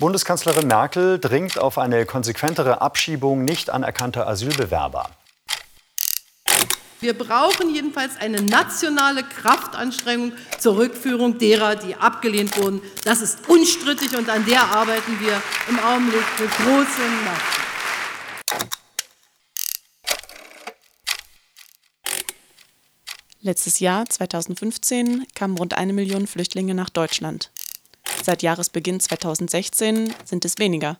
Bundeskanzlerin Merkel dringt auf eine konsequentere Abschiebung nicht anerkannter Asylbewerber. Wir brauchen jedenfalls eine nationale Kraftanstrengung zur Rückführung derer, die abgelehnt wurden. Das ist unstrittig und an der arbeiten wir im Augenblick mit großem Nachdruck. Letztes Jahr, 2015, kamen rund eine Million Flüchtlinge nach Deutschland. Seit Jahresbeginn 2016 sind es weniger,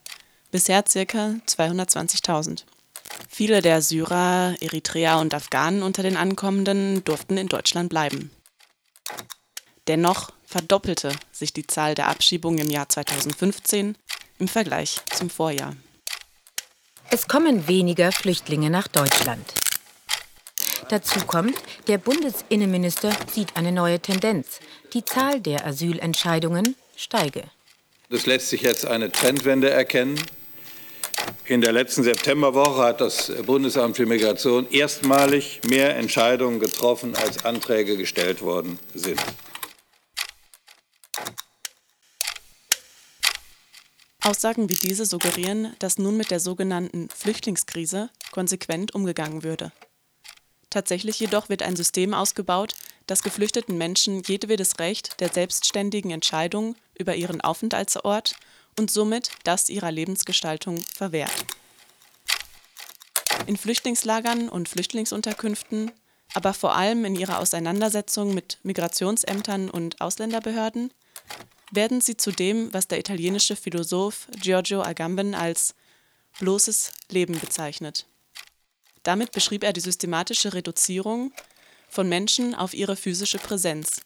bisher ca. 220.000. Viele der Syrer, Eritreer und Afghanen unter den Ankommenden durften in Deutschland bleiben. Dennoch verdoppelte sich die Zahl der Abschiebungen im Jahr 2015 im Vergleich zum Vorjahr. Es kommen weniger Flüchtlinge nach Deutschland. Dazu kommt, der Bundesinnenminister sieht eine neue Tendenz. Die Zahl der Asylentscheidungen steige. Es lässt sich jetzt eine Trendwende erkennen. In der letzten Septemberwoche hat das Bundesamt für Migration erstmalig mehr Entscheidungen getroffen, als Anträge gestellt worden sind. Aussagen wie diese suggerieren, dass nun mit der sogenannten Flüchtlingskrise konsequent umgegangen würde. Tatsächlich jedoch wird ein System ausgebaut, das geflüchteten Menschen jedwedes Recht der selbstständigen Entscheidung über ihren Aufenthaltsort und somit das ihrer Lebensgestaltung verwehrt. In Flüchtlingslagern und Flüchtlingsunterkünften, aber vor allem in ihrer Auseinandersetzung mit Migrationsämtern und Ausländerbehörden, werden sie zu dem, was der italienische Philosoph Giorgio Agamben als bloßes Leben bezeichnet. Damit beschrieb er die systematische Reduzierung von Menschen auf ihre physische Präsenz,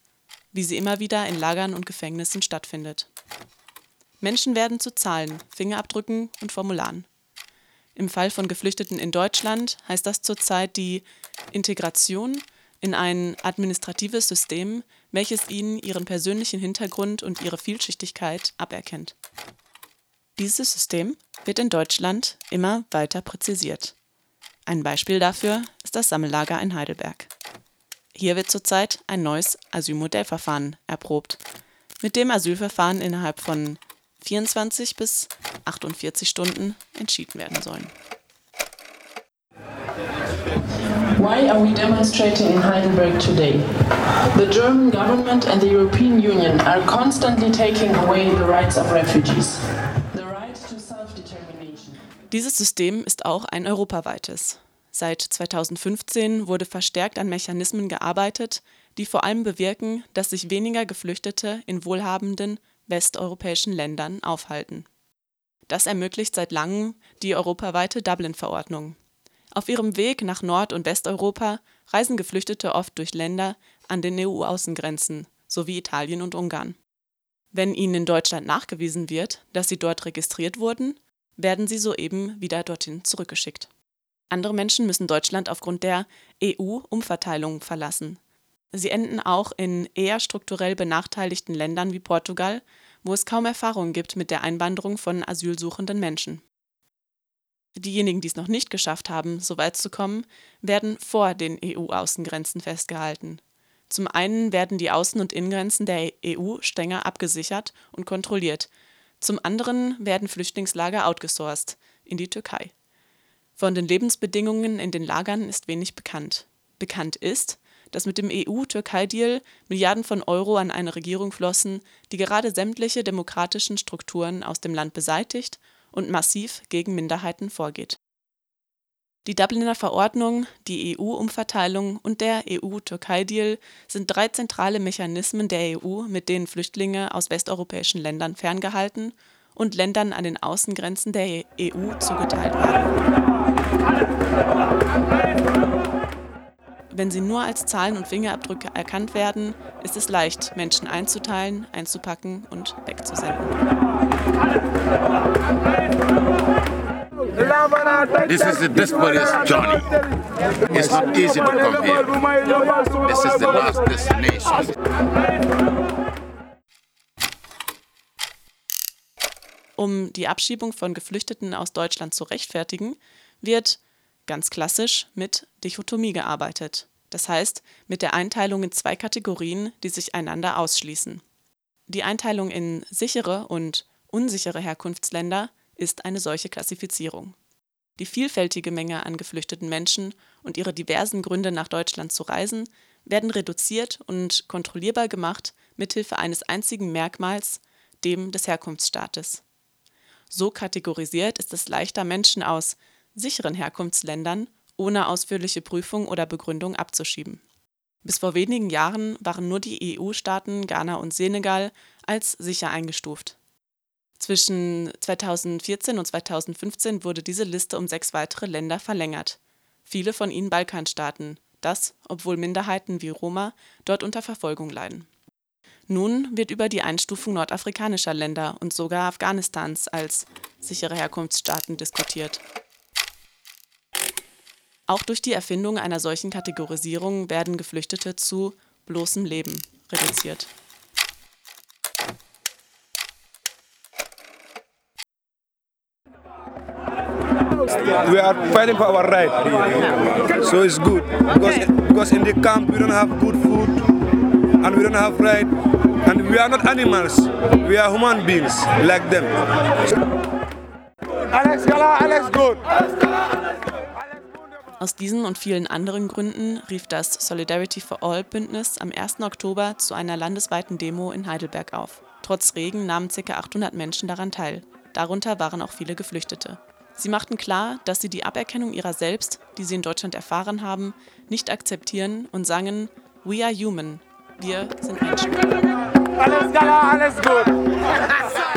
wie sie immer wieder in Lagern und Gefängnissen stattfindet. Menschen werden zu Zahlen, Fingerabdrücken und Formularen. Im Fall von Geflüchteten in Deutschland heißt das zurzeit die Integration in ein administratives System, welches ihnen ihren persönlichen Hintergrund und ihre Vielschichtigkeit aberkennt. Dieses System wird in Deutschland immer weiter präzisiert. Ein Beispiel dafür ist das Sammellager in Heidelberg. Hier wird zurzeit ein neues Asylmodellverfahren erprobt, mit dem Asylverfahren innerhalb von 24 bis 48 Stunden entschieden werden sollen. Why are we demonstrating in Heidelberg today? The German government and the European Union are constantly taking away the rights of refugees. The right to self-determination. Dieses System ist auch ein europaweites. Seit 2015 wurde verstärkt an Mechanismen gearbeitet, die vor allem bewirken, dass sich weniger Geflüchtete in wohlhabenden westeuropäischen Ländern aufhalten. Das ermöglicht seit langem die europaweite Dublin-Verordnung. Auf ihrem Weg nach Nord- und Westeuropa reisen Geflüchtete oft durch Länder an den EU-Außengrenzen sowie Italien und Ungarn. Wenn ihnen in Deutschland nachgewiesen wird, dass sie dort registriert wurden, werden sie soeben wieder dorthin zurückgeschickt. Andere Menschen müssen Deutschland aufgrund der EU-Umverteilung verlassen. Sie enden auch in eher strukturell benachteiligten Ländern wie Portugal, wo es kaum Erfahrung gibt mit der Einwanderung von asylsuchenden Menschen. Diejenigen, die es noch nicht geschafft haben, so weit zu kommen, werden vor den EU-Außengrenzen festgehalten. Zum einen werden die Außen- und Innengrenzen der EU strenger abgesichert und kontrolliert. Zum anderen werden Flüchtlingslager outgesourced in die Türkei. Von den Lebensbedingungen in den Lagern ist wenig bekannt. Bekannt ist, dass mit dem EU-Türkei-Deal Milliarden von Euro an eine Regierung flossen, die gerade sämtliche demokratischen Strukturen aus dem Land beseitigt und massiv gegen Minderheiten vorgeht. Die Dubliner Verordnung, die EU-Umverteilung und der EU-Türkei-Deal sind drei zentrale Mechanismen der EU, mit denen Flüchtlinge aus westeuropäischen Ländern ferngehalten und Ländern an den Außengrenzen der EU zugeteilt werden. Wenn sie nur als Zahlen und Fingerabdrücke erkannt werden, ist es leicht, Menschen einzuteilen, einzupacken und wegzusenden. This is the desperate journey. It's not easy to come here. This is the last destination. Um die Abschiebung von Geflüchteten aus Deutschland zu rechtfertigen, wird ganz klassisch mit Dichotomie gearbeitet, das heißt mit der Einteilung in zwei Kategorien, die sich einander ausschließen. Die Einteilung in sichere und unsichere Herkunftsländer ist eine solche Klassifizierung. Die vielfältige Menge an geflüchteten Menschen und ihre diversen Gründe nach Deutschland zu reisen werden reduziert und kontrollierbar gemacht mithilfe eines einzigen Merkmals, dem des Herkunftsstaates. So kategorisiert ist es leichter, Menschen aus sicheren Herkunftsländern ohne ausführliche Prüfung oder Begründung abzuschieben. Bis vor wenigen Jahren waren nur die EU-Staaten Ghana und Senegal als sicher eingestuft. Zwischen 2014 und 2015 wurde diese Liste um sechs weitere Länder verlängert, viele von ihnen Balkanstaaten, das, obwohl Minderheiten wie Roma dort unter Verfolgung leiden. Nun wird über die Einstufung nordafrikanischer Länder und sogar Afghanistans als sichere Herkunftsstaaten diskutiert. Auch durch die Erfindung einer solchen Kategorisierung werden Geflüchtete zu bloßem Leben reduziert. We are fighting for our right. So it's good because, because in the camp we don't have good food and we don't have right and we are not animals. We are human beings like them. Alex Gala, Alex good. Aus diesen und vielen anderen Gründen rief das Solidarity for All Bündnis am 1. Oktober zu einer landesweiten Demo in Heidelberg auf. Trotz Regen nahmen ca. 800 Menschen daran teil. Darunter waren auch viele Geflüchtete. Sie machten klar, dass sie die Aberkennung ihrer selbst, die sie in Deutschland erfahren haben, nicht akzeptieren und sangen We are human. Wir sind Menschen. Alles klar, alles gut.